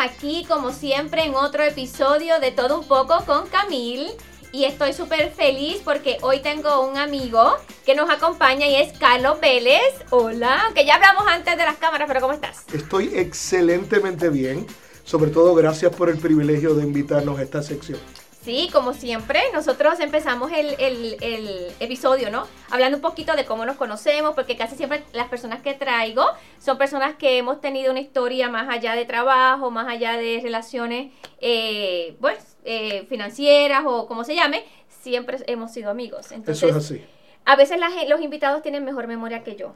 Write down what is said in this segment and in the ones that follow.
aquí como siempre en otro episodio de Todo un poco con Camil. Y estoy súper feliz porque hoy tengo un amigo que nos acompaña y es Carlos Vélez. Hola, que ya hablamos antes de las cámaras, pero ¿cómo estás? Estoy excelentemente bien. Sobre todo gracias por el privilegio de invitarnos a esta sección. Sí, como siempre, nosotros empezamos el, el, episodio, ¿no? Hablando un poquito de cómo nos conocemos, porque casi siempre las personas que traigo son personas que hemos tenido una historia más allá de trabajo, más allá de relaciones, eh, pues, eh, financieras o como se llame, siempre hemos sido amigos. Entonces, Eso es así. A veces los invitados tienen mejor memoria que yo.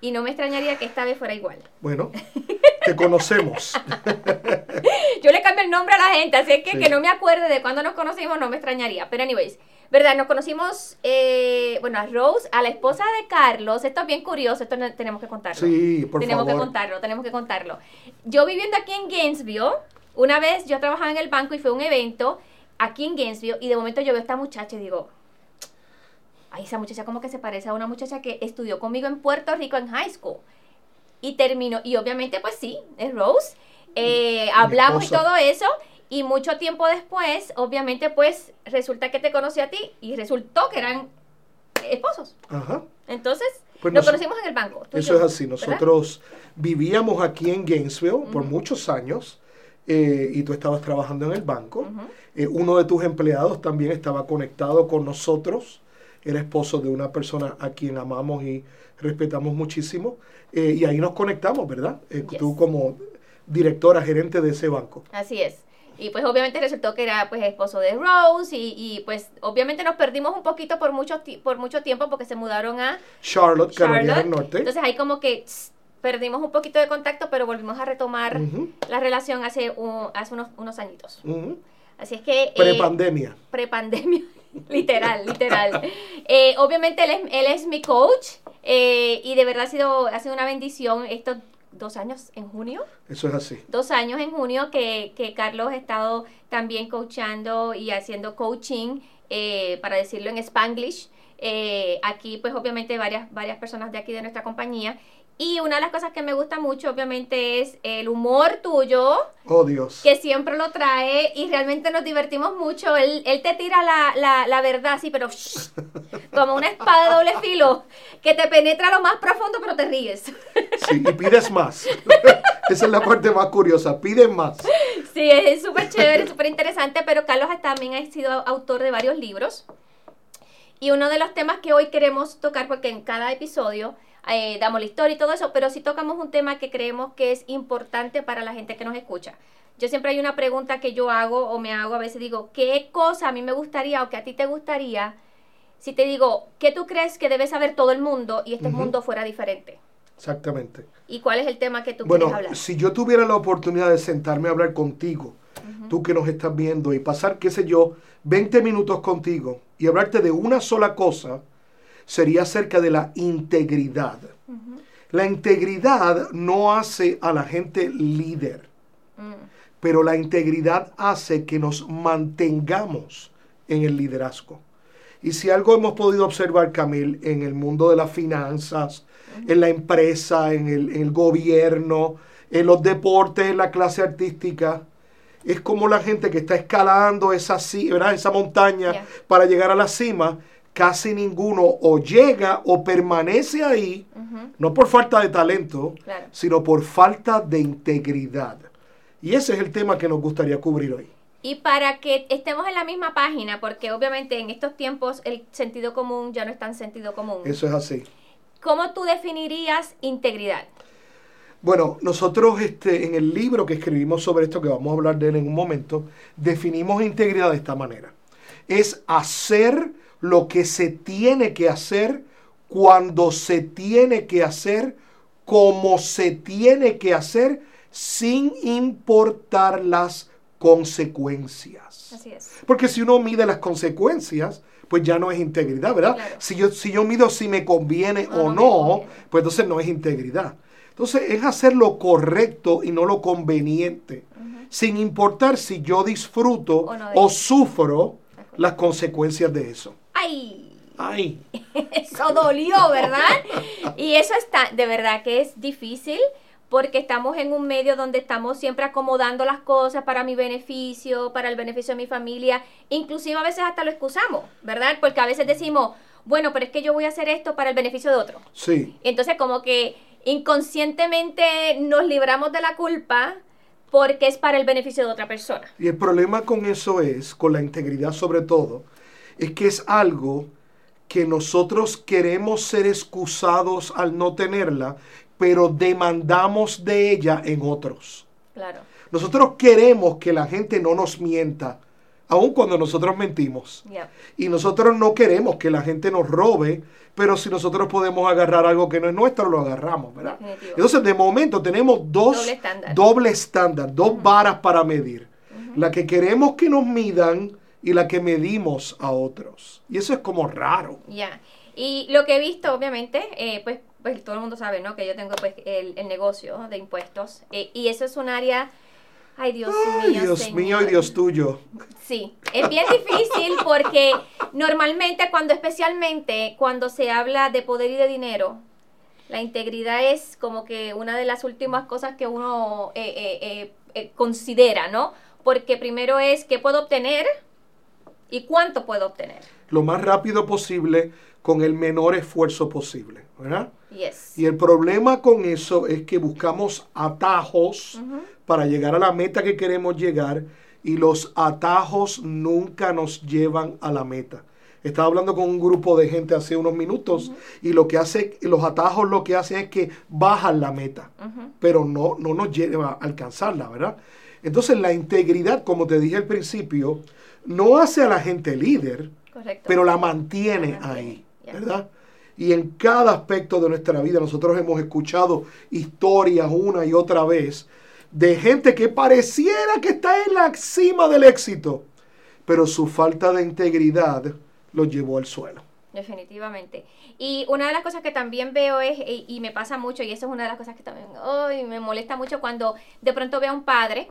Y no me extrañaría que esta vez fuera igual. Bueno, te conocemos. Yo le cambio el nombre a la gente, así que que no me acuerde de cuándo nos conocimos no me extrañaría. Pero anyways, ¿verdad? Nos conocimos, eh, bueno, a Rose, a la esposa de Carlos. Esto es bien curioso, esto tenemos que contarlo. Sí, por tenemos favor. Tenemos que contarlo, tenemos que contarlo. Yo viviendo aquí en Gainesville, una vez yo trabajaba en el banco y fue un evento aquí en Gainesville y de momento yo veo a esta muchacha y digo, ay, esa muchacha como que se parece a una muchacha que estudió conmigo en Puerto Rico en high school. Y terminó, y obviamente pues sí, es Rose. Eh, hablamos y todo eso. Y mucho tiempo después, obviamente pues resulta que te conocí a ti y resultó que eran esposos. Ajá. Entonces, pues nos, conocimos en el banco. Eso es así. Nosotros vivíamos aquí en Gainesville por muchos años. Eh, y tú estabas trabajando en el banco. Eh, uno de tus empleados también estaba conectado con nosotros era esposo de una persona a quien amamos y respetamos muchísimo. Eh, y ahí nos conectamos, ¿verdad? Eh, tú como directora, gerente de ese banco. Así es. Y pues obviamente resultó que era pues esposo de Rose y, y pues obviamente nos perdimos un poquito por mucho, por mucho tiempo porque se mudaron a Charlotte, Carolina del Norte. Entonces ahí como que perdimos un poquito de contacto, pero volvimos a retomar la relación hace, hace unos, unos añitos. Así es que... Prepandemia. Eh, prepandemia. literal, literal. Eh, obviamente él es, él es, mi coach eh, y de verdad ha sido, ha sido una bendición estos dos años en junio. Eso es así. Dos años en junio que, que Carlos ha estado también coachando y haciendo coaching, eh, para decirlo en spanglish. aquí pues obviamente varias, varias personas de aquí de nuestra compañía y una de las cosas que me gusta mucho, obviamente, es el humor tuyo. Oh, Dios. Que siempre lo trae y realmente nos divertimos mucho. Él, él te tira la, la, la verdad, sí, pero como una espada de doble filo, que te penetra lo más profundo, pero te ríes. Sí, y pides más. Esa es la parte más curiosa, pides más. Sí, es súper chévere, súper interesante, pero Carlos también ha sido autor de varios libros. Y uno de los temas que hoy queremos tocar, porque en cada episodio eh, damos la historia y todo eso, pero si tocamos un tema que creemos que es importante para la gente que nos escucha. Yo siempre hay una pregunta que yo hago o me hago, a veces digo, ¿qué cosa a mí me gustaría o que a ti te gustaría si te digo, ¿qué tú crees que debe saber todo el mundo y este mundo fuera diferente? Exactamente. ¿Y cuál es el tema que tú bueno, quieres hablar? Si yo tuviera la oportunidad de sentarme a hablar contigo, tú que nos estás viendo, y pasar, qué sé yo, 20 minutos contigo y hablarte de una sola cosa, sería acerca de la integridad. La integridad no hace a la gente líder, mm. pero la integridad hace que nos mantengamos en el liderazgo. Y si algo hemos podido observar, Camil, en el mundo de las finanzas, en la empresa, en el, gobierno, en los deportes, en la clase artística, es como la gente que está escalando esa, esa montaña para llegar a la cima casi ninguno o llega o permanece ahí, no por falta de talento, sino por falta de integridad. Y ese es el tema que nos gustaría cubrir hoy. Y para que estemos en la misma página, porque obviamente en estos tiempos el sentido común ya no es tan sentido común. Eso es así. ¿Cómo tú definirías integridad? Bueno, nosotros este, en el libro que escribimos sobre esto, que vamos a hablar de él en un momento, definimos integridad de esta manera. Es hacer lo que se tiene que hacer cuando se tiene que hacer, como se tiene que hacer, sin importar las consecuencias. Así es. Porque si uno mide las consecuencias, pues ya no es integridad, ¿verdad? Si, yo, si yo mido si me conviene o no, pues entonces no es integridad. Entonces es hacer lo correcto y no lo conveniente, sin importar si yo disfruto o sufro las consecuencias de eso. ¡Ay! ¡Ay! Eso dolió, ¿verdad? y eso está, de verdad que es difícil porque estamos en un medio donde estamos siempre acomodando las cosas para mi beneficio, para el beneficio de mi familia, inclusive a veces hasta lo excusamos, ¿verdad? Porque a veces decimos, bueno, pero es que yo voy a hacer esto para el beneficio de otro. Sí. Entonces como que inconscientemente nos libramos de la culpa porque es para el beneficio de otra persona. Y el problema con eso es, con la integridad sobre todo, es que es algo que nosotros queremos ser excusados al no tenerla, pero demandamos de ella en otros. Claro. Nosotros queremos que la gente no nos mienta, aun cuando nosotros mentimos. Yeah. Y nosotros no queremos que la gente nos robe, pero si nosotros podemos agarrar algo que no es nuestro, lo agarramos, ¿verdad? Definitivo. Entonces, de momento tenemos dos Doble estándar. doble estándar, dos varas para medir. La que queremos que nos midan y la que medimos a otros. Y eso es como raro. Ya. Y lo que he visto, obviamente, eh, pues, pues todo el mundo sabe, ¿no? Que yo tengo pues el, el negocio de impuestos. eh, y eso es un área... Ay, Dios Ay, mío. Dios mío y. Dios tuyo. Sí, es bien difícil porque normalmente cuando especialmente cuando se habla de poder y de dinero, la integridad es como que una de las últimas cosas que uno eh, eh, considera, ¿no? Porque primero es qué puedo obtener y cuánto puedo obtener. Lo más rápido posible con el menor esfuerzo posible, ¿verdad? Yes. Y el problema con eso es que buscamos atajos para llegar a la meta que queremos llegar y los atajos nunca nos llevan a la meta. Estaba hablando con un grupo de gente hace unos minutos y lo que hace, los atajos lo que hacen es que bajan la meta, pero no, no nos lleva a alcanzarla, ¿verdad? Entonces la integridad, como te dije al principio, no hace a la gente líder, Correcto. pero la mantiene La mantiene, ahí. ¿verdad? Y en cada aspecto de nuestra vida nosotros hemos escuchado historias una y otra vez de gente que pareciera que está en la cima del éxito, pero su falta de integridad los llevó al suelo. Definitivamente. Y una de las cosas que también veo es, y, y me pasa mucho, y eso es una de las cosas que también me molesta mucho cuando de pronto veo a un padre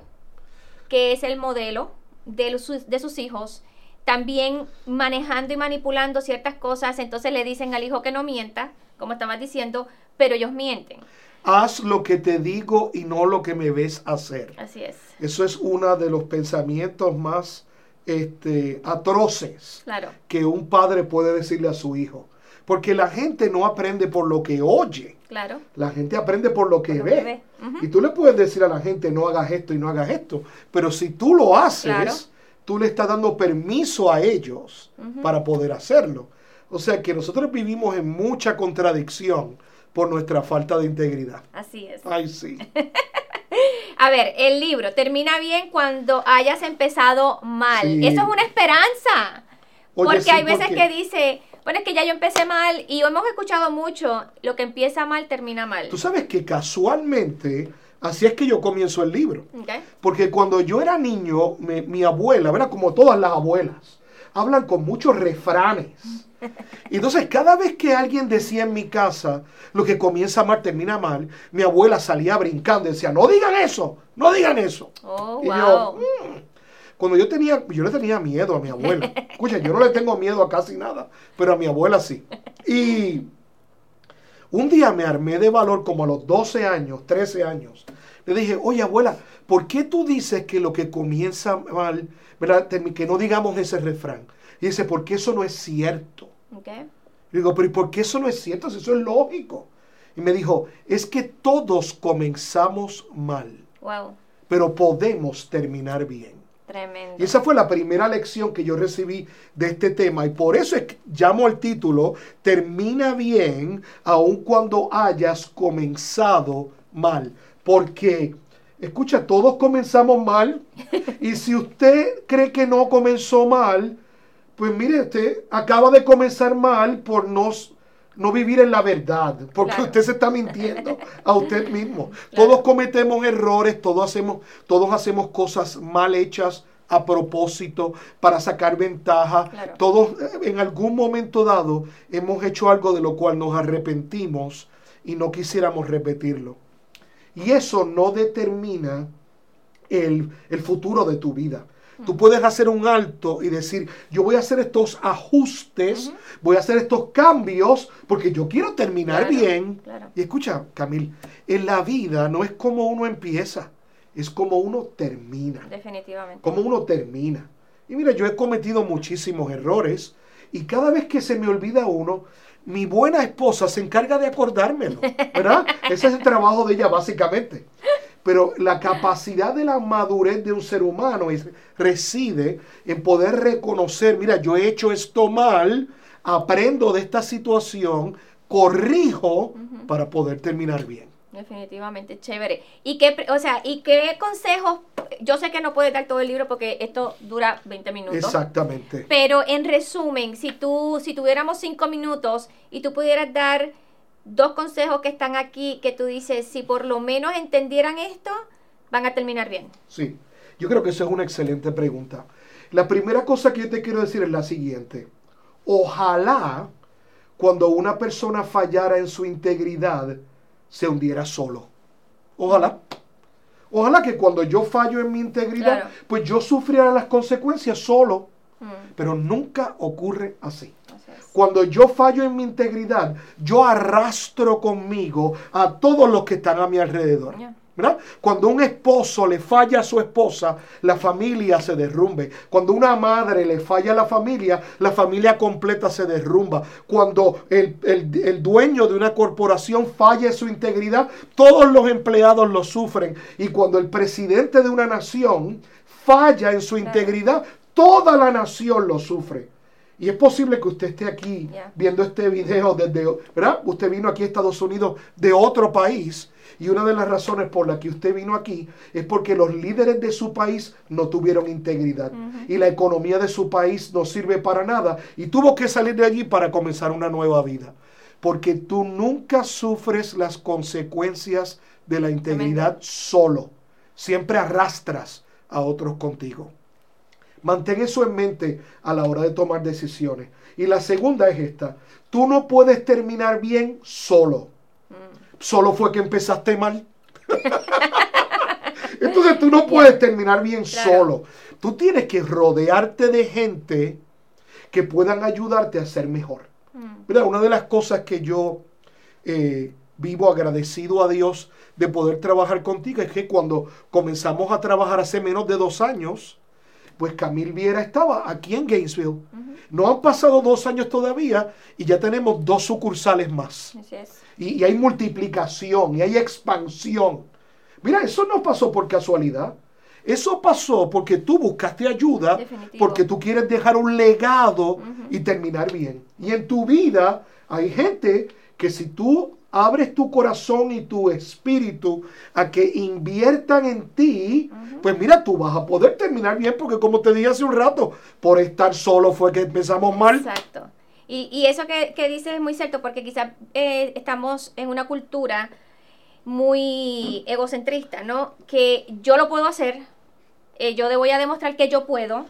que es el modelo de, los- sus- de sus hijos, también manejando y manipulando ciertas cosas, entonces le dicen al hijo que no mienta, como estabas diciendo, pero ellos mienten. Haz lo que te digo y no lo que me ves hacer. Así es. Eso es uno de los pensamientos más este, atroces Claro. que un padre puede decirle a su hijo. Porque la gente no aprende por lo que oye, Claro. la gente aprende por lo que Por lo ve. que ve. Ujú. Y tú le puedes decir a la gente no hagas esto y no hagas esto, pero si tú lo haces, Claro. tú le estás dando permiso a ellos para poder hacerlo. O sea que nosotros vivimos en mucha contradicción por nuestra falta de integridad. Así es. Ay, sí. A ver, el libro termina bien cuando hayas empezado mal. Sí. Eso es una esperanza. Oye, porque sí, hay veces porque- que dice, bueno, es que ya yo empecé mal y hemos escuchado mucho, lo que empieza mal termina mal. Tú sabes que casualmente, así es que yo comienzo el libro. Porque cuando yo era niño, mi abuela, ¿verdad? Como todas las abuelas, hablan con muchos refranes. Y entonces cada vez que alguien decía en mi casa, lo que comienza mal termina mal, mi abuela salía brincando y decía, no digan eso, no digan eso. Oh, Y wow. yo, "Mm". Cuando yo tenía, yo le tenía miedo a mi abuela. Escucha, yo no le tengo miedo a casi nada, pero a mi abuela sí. Y un día me armé de valor como a los 12 años, 13 años. Le dije, oye abuela, ¿por qué tú dices que lo que comienza mal, ¿verdad? Que no digamos ese refrán? Y dice, porque eso no es cierto. ¿Ok? Le digo, pero ¿y por qué eso no es cierto? Si eso es lógico. Y me dijo, es que todos comenzamos mal, Wow. pero podemos terminar bien. Tremendo. Y esa fue la primera lección que yo recibí de este tema. Y por eso es que llamo al título, termina bien aun cuando hayas comenzado mal. Porque, escucha, todos comenzamos mal. Y si usted cree que no comenzó mal, pues mire, usted acaba de comenzar mal por no, no vivir en la verdad. Porque Claro. usted se está mintiendo a usted mismo. Claro. Todos cometemos errores, todos hacemos, todos hacemos cosas mal hechas a propósito para sacar ventaja. Claro. Todos eh, en algún momento dado hemos hecho algo de lo cual nos arrepentimos y no quisiéramos repetirlo. Y eso no determina el, el futuro de tu vida. Tú puedes hacer un alto y decir, yo voy a hacer estos ajustes, voy a hacer estos cambios, porque yo quiero terminar bien. Y escucha, Camil, en la vida no es como uno empieza, es como uno termina. Definitivamente. Como uno termina. Y mira, yo he cometido muchísimos errores y cada vez que se me olvida uno, mi buena esposa se encarga de acordármelo, ¿verdad? Ese es el trabajo de ella básicamente. Pero la capacidad de la madurez de un ser humano reside en poder reconocer, mira, yo he hecho esto mal, aprendo de esta situación, corrijo para poder terminar bien. Definitivamente, chévere. ¿Y qué, o sea, ¿y qué consejos? Yo sé que no puedes dar todo el libro porque esto dura 20 minutos. Exactamente. Pero en resumen, si tú, si tuviéramos 5 minutos y tú pudieras dar dos consejos que están aquí que tú dices, si por lo menos entendieran esto, van a terminar bien. Sí, yo creo que eso es una excelente pregunta. La primera cosa que yo te quiero decir es la siguiente. Ojalá cuando una persona fallara en su integridad, se hundiera solo. Ojalá. Ojalá que cuando yo fallo en mi integridad, pues yo sufriera las consecuencias solo. Mm. Pero nunca ocurre así. Cuando yo fallo en mi integridad, yo arrastro conmigo a todos los que están a mi alrededor. Cuando un esposo le falla a su esposa, la familia se derrumbe. Cuando una madre le falla a la familia, la familia completa se derrumba. Cuando el, el dueño de una corporación falla en su integridad, todos los empleados lo sufren. Y cuando el presidente de una nación falla en su integridad, toda la nación lo sufre. Y es posible que usted esté aquí viendo este video desde, ¿verdad? Usted vino aquí a Estados Unidos de otro país. Y una de las razones por las que usted vino aquí es porque los líderes de su país no tuvieron integridad. Y la economía de su país no sirve para nada. Y tuvo que salir de allí para comenzar una nueva vida. Porque tú nunca sufres las consecuencias de la integridad solo. Siempre arrastras a otros contigo. Mantén eso en mente a la hora de tomar decisiones. Y la segunda es esta. Tú no puedes terminar bien solo. Mm. Solo fue que empezaste mal. Entonces tú no puedes terminar bien solo. Tú tienes que rodearte de gente que puedan ayudarte a ser mejor. Mm. una de las cosas que yo eh, vivo agradecido a Dios de poder trabajar contigo es que cuando comenzamos a trabajar hace menos de dos años, pues Camil Viera estaba aquí en Gainesville. No han pasado dos años todavía y ya tenemos dos sucursales más. y, hay multiplicación y hay expansión. Mira, eso no pasó por casualidad. Eso pasó porque tú buscaste ayuda, porque tú quieres dejar un legado y terminar bien. Y en tu vida hay gente que si tú abres tu corazón y tu espíritu a que inviertan en ti, pues mira, tú vas a poder terminar bien, porque como te dije hace un rato, por estar solo fue que empezamos mal. Exacto. Y, eso que, que dices es muy cierto, porque quizás eh, estamos en una cultura muy egocentrista, ¿no? Que yo lo puedo hacer, eh, yo voy a demostrar que yo puedo,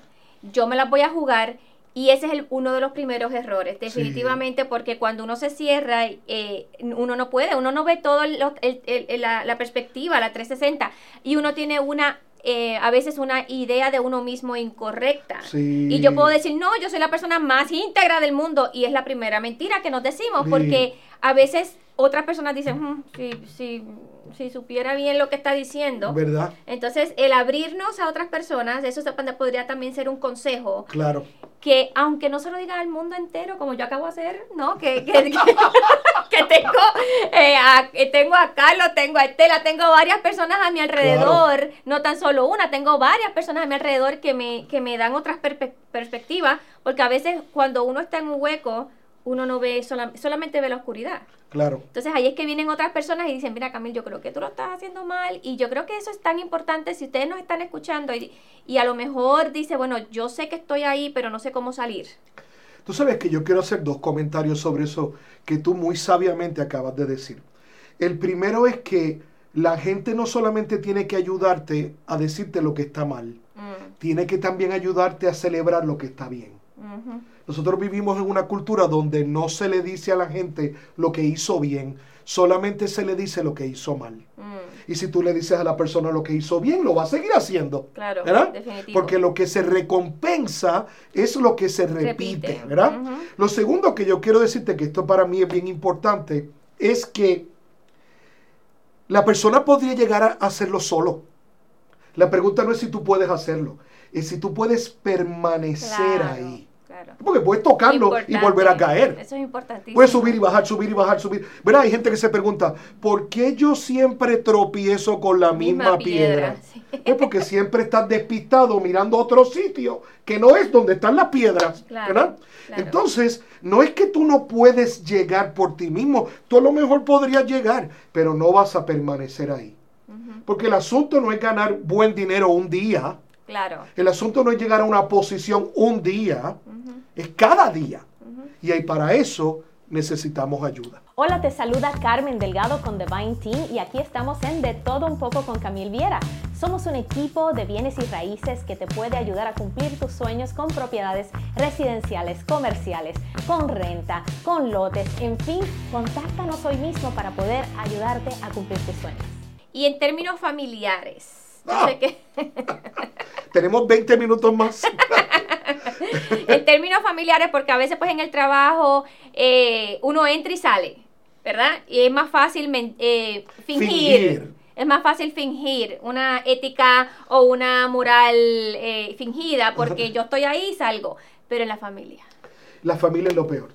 yo me las voy a jugar y ese es el, uno de los primeros errores, definitivamente, porque cuando uno se cierra, eh, uno no puede, uno no ve todo la, la, perspectiva, la 360, y uno tiene una eh, a veces una idea de uno mismo incorrecta. Y yo puedo decir, no, yo soy la persona más íntegra del mundo, y es la primera mentira que nos decimos, porque a veces otras personas dicen, mm, si, si, supiera bien lo que está diciendo. ¿Verdad? Entonces, el abrirnos a otras personas, eso podría también ser un consejo. Claro. Que aunque no se lo diga al mundo entero, como yo acabo de hacer, ¿no? Que, que, tengo, eh, a, tengo a Carlos, tengo a Estela, tengo varias personas a mi alrededor, no tan solo una, tengo varias personas a mi alrededor que me, que me dan otras perspectivas, porque a veces cuando uno está en un hueco, uno no ve, solamente ve la oscuridad. Claro. Entonces ahí es que vienen otras personas y dicen, mira Camil, yo creo que tú lo estás haciendo mal y yo creo que eso es tan importante si ustedes nos están escuchando y, y a lo mejor dice, bueno, yo sé que estoy ahí, pero no sé cómo salir. Tú sabes que yo quiero hacer dos comentarios sobre eso que tú muy sabiamente acabas de decir. El primero es que la gente no solamente tiene que ayudarte a decirte lo que está mal, mm. tiene que también ayudarte a celebrar lo que está bien. Nosotros vivimos en una cultura donde no se le dice a la gente lo que hizo bien, solamente se le dice lo que hizo mal. Mm. Y si tú le dices a la persona lo que hizo bien, lo va a seguir haciendo. Claro, ¿verdad? definitivo. Porque lo que se recompensa es lo que se repite, Repite. ¿verdad? Lo segundo que yo quiero decirte, que esto para mí es bien importante, es que la persona podría llegar a hacerlo solo. La pregunta no es si tú puedes hacerlo, es si tú puedes permanecer Claro, ahí. Claro. Porque puedes tocarlo y volver a caer. Eso es importantísimo. Puedes subir y bajar, subir y bajar, subir. ¿Verdad? Hay gente que se pregunta, ¿por qué yo siempre tropiezo con la misma, Misma piedra? piedra, sí. Es porque siempre estás despistado mirando otro sitio que no es donde están las piedras. Claro, ¿Verdad? claro. Entonces, no es que tú no puedes llegar por ti mismo. Tú a lo mejor podrías llegar, pero no vas a permanecer ahí. Porque el asunto no es ganar buen dinero un día. Claro. El asunto no es llegar a una posición un día. Es cada día. Y ahí para eso necesitamos ayuda. Hola, te saluda Carmen Delgado con Divine Team y aquí estamos en De Todo Un poco con Camil Viera. Somos un equipo de bienes y raíces que te puede ayudar a cumplir tus sueños con propiedades residenciales, comerciales, con renta, con lotes, en fin, contáctanos hoy mismo para poder ayudarte a cumplir tus sueños. Y en términos familiares, Ah. sé que Tenemos 20 minutos más. en términos familiares, porque a veces pues en el trabajo eh, uno entra y sale, ¿verdad? Y es más fácil eh, fingir. Fingir. Es más fácil fingir una ética o una moral eh, fingida porque yo estoy ahí y salgo, pero en la familia. La familia es lo peor.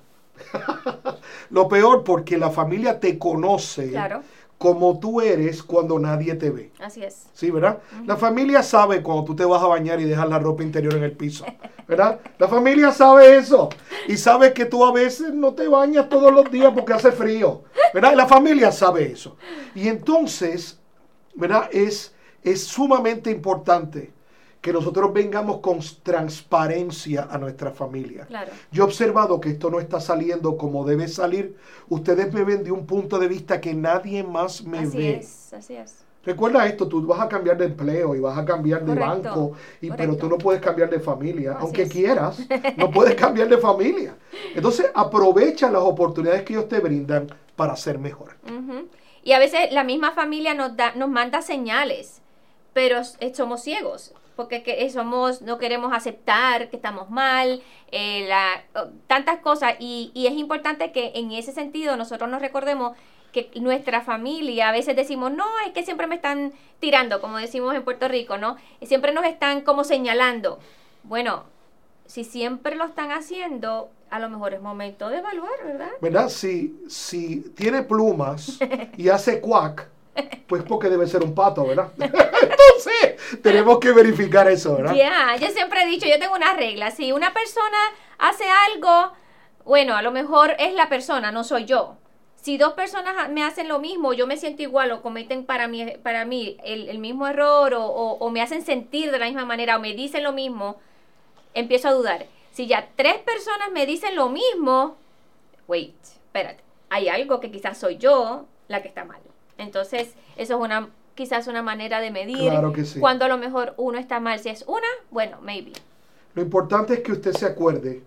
lo peor porque la familia te conoce Claro. Como tú eres cuando nadie te ve. Así es. Sí, ¿verdad? La familia sabe cuando tú te vas a bañar y dejas la ropa interior en el piso. ¿Verdad? La familia sabe eso. Y sabe que tú a veces no te bañas todos los días porque hace frío. ¿Verdad? La familia sabe eso. Y entonces, ¿verdad? Es, es sumamente importante que nosotros vengamos con transparencia a nuestra familia. Claro. Yo he observado que esto no está saliendo como debe salir. Ustedes me ven de un punto de vista que nadie más me Así ve. es, así es. Recuerda esto, tú vas a cambiar de empleo y vas a cambiar de Correcto, banco, y, pero tú no puedes cambiar de familia, Así aunque es. quieras, no puedes cambiar de familia. Entonces aprovecha las oportunidades que ellos te brindan para ser mejor. Y a veces la misma familia nos da, nos manda señales, pero somos ciegos, porque que, somos, no queremos aceptar que estamos mal, eh, la- tantas cosas, y, y es importante que en ese sentido nosotros nos recordemos que nuestra familia, a veces decimos, no, es que siempre me están tirando, como decimos en Puerto Rico, ¿no? Siempre nos están como señalando. Bueno, si siempre lo están haciendo, a lo mejor es momento de evaluar, ¿verdad? ¿Verdad? Si, si tiene plumas y hace cuac, pues porque debe ser un pato, ¿verdad? Tenemos que verificar eso, ¿verdad? Ya, yo siempre he dicho, yo tengo una regla, si una persona hace algo, bueno, a lo mejor es la persona, no soy yo. Si dos personas me hacen lo mismo, yo me siento igual o cometen para mí, para mí el, mismo error o me hacen sentir de la misma manera o me dicen lo mismo, empiezo a dudar. Si ya tres personas me dicen lo mismo, wait, espérate, hay algo que quizás soy yo la que está mal. Entonces, eso es una quizás una manera de medir Claro que sí. cuando a lo mejor uno está mal. Si es una, bueno, maybe. Lo importante es que usted se acuerde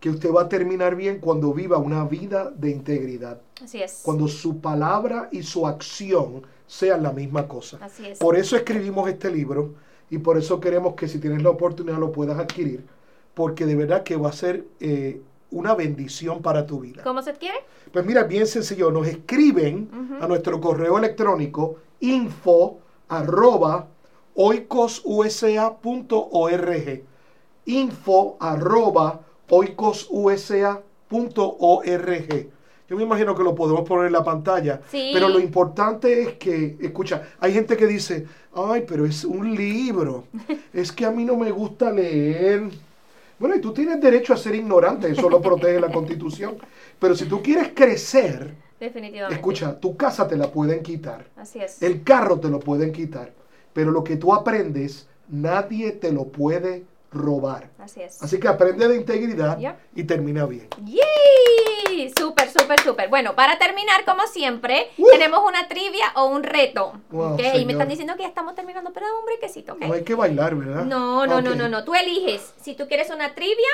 que usted va a terminar bien cuando viva una vida de integridad. Así es. cuando su palabra y su acción sean la misma cosa. Así es. Por eso escribimos este libro y por eso queremos que si tienes la oportunidad lo puedas adquirir, porque de verdad que va a ser eh, una bendición para tu vida. ¿Cómo se quiere? Pues mira, bien sencillo, nos escriben a nuestro correo electrónico info arroba oicosusa.org info arroba oicosusa.org yo me imagino que lo podemos poner en la pantalla, Sí. pero lo importante es que, escucha, hay gente que dice, ay, pero es un libro, es que a mí no me gusta leer. Bueno, y tú tienes derecho a ser ignorante, eso lo protege la Constitución. Pero si tú quieres crecer, Definitivamente. escucha, tu casa te la pueden quitar, Así es. el carro te lo pueden quitar, pero lo que tú aprendes, nadie te lo puede robar. Así es. Así que aprende de integridad y termina bien. ¡Yay! Súper, súper, súper. Bueno, para terminar, como siempre, tenemos una trivia o un reto. Wow, ¿ok? Y me están diciendo que ya estamos terminando, pero dame un brequecito, ¿ok? No hay que bailar, ¿verdad? No, no, no, no, no. Tú eliges si tú quieres una trivia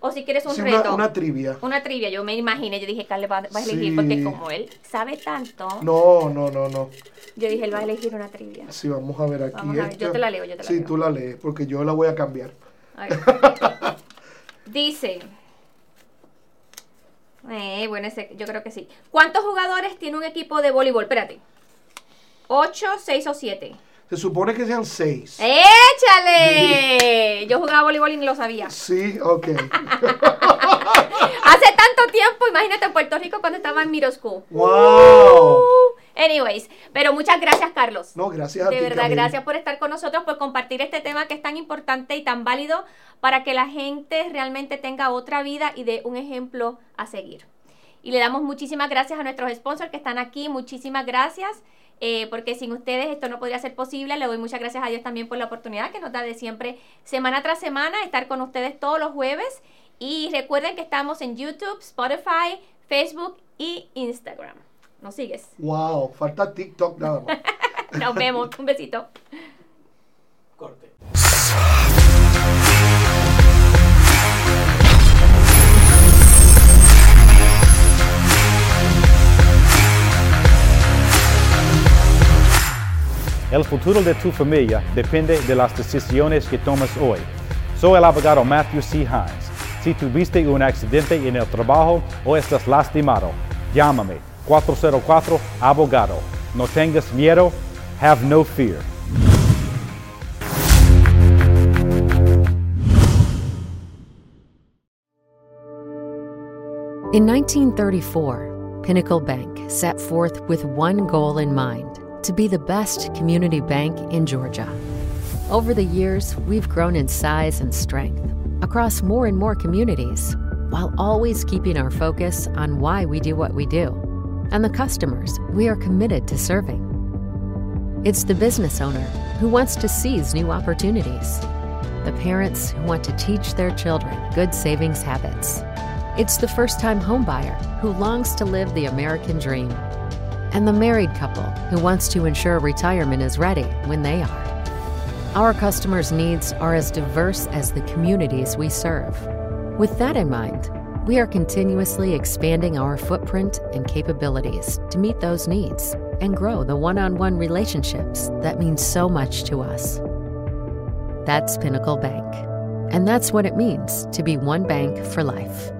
o si quieres un Sí, reto. una, una trivia. Una trivia, yo me imaginé, yo dije, Carlos va, va a elegir Sí. porque como él sabe tanto, No, no, no, no. yo dije, él va a elegir una trivia. Sí, vamos a ver aquí. Vamos a ver, yo te la leo, yo te la sí, leo. tú la lees, porque yo la voy a cambiar. Dice, eh, bueno, ese, yo creo que sí. ¿Cuántos jugadores tiene un equipo de voleibol? Espérate. ¿Ocho, seis o siete? Se supone que sean seis. ¡Échale! Yo jugaba voleibol y ni lo sabía. Sí, ok. Hace tanto tiempo, imagínate en Puerto Rico cuando estaba en middle school. ¡Wow! Uh, anyways, pero muchas gracias, Carlos. No, gracias a De ti. verdad, Camila. gracias por estar con nosotros, por compartir este tema que es tan importante y tan válido para que la gente realmente tenga otra vida y dé un ejemplo a seguir. Y le damos muchísimas gracias a nuestros sponsors que están aquí, muchísimas gracias, eh, porque sin ustedes esto no podría ser posible. Le doy muchas gracias a Dios también por la oportunidad que nos da de siempre, semana tras semana, estar con ustedes todos los jueves. Y recuerden que estamos en YouTube, Spotify, Facebook y Instagram. ¿Nos sigues? Wow, falta TikTok nada más. Nos vemos. Un besito. Corte. El futuro de tu familia depende de las decisiones que tomas hoy. Soy el abogado Matthew C. Hines. Si tuviste un accidente en el trabajo o estás lastimado, llámame 404 Abogado. No tengas miedo. Have no fear. In 1934, Pinnacle Bank set forth with one goal in mind to be the best community bank in Georgia. Over the years, we've grown in size and strength across more and more communities, while always keeping our focus on why we do what we do and the customers we are committed to serving. It's the business owner who wants to seize new opportunities, the parents who want to teach their children good savings habits. It's the first time homebuyer who longs to live the American dream, and the married couple who wants to ensure retirement is ready when they are. Our customers' needs are as diverse as the communities we serve. With that in mind, we are continuously expanding our footprint and capabilities to meet those needs and grow the one on one relationships that mean so much to us. That's Pinnacle Bank. And that's what it means to be one bank for life.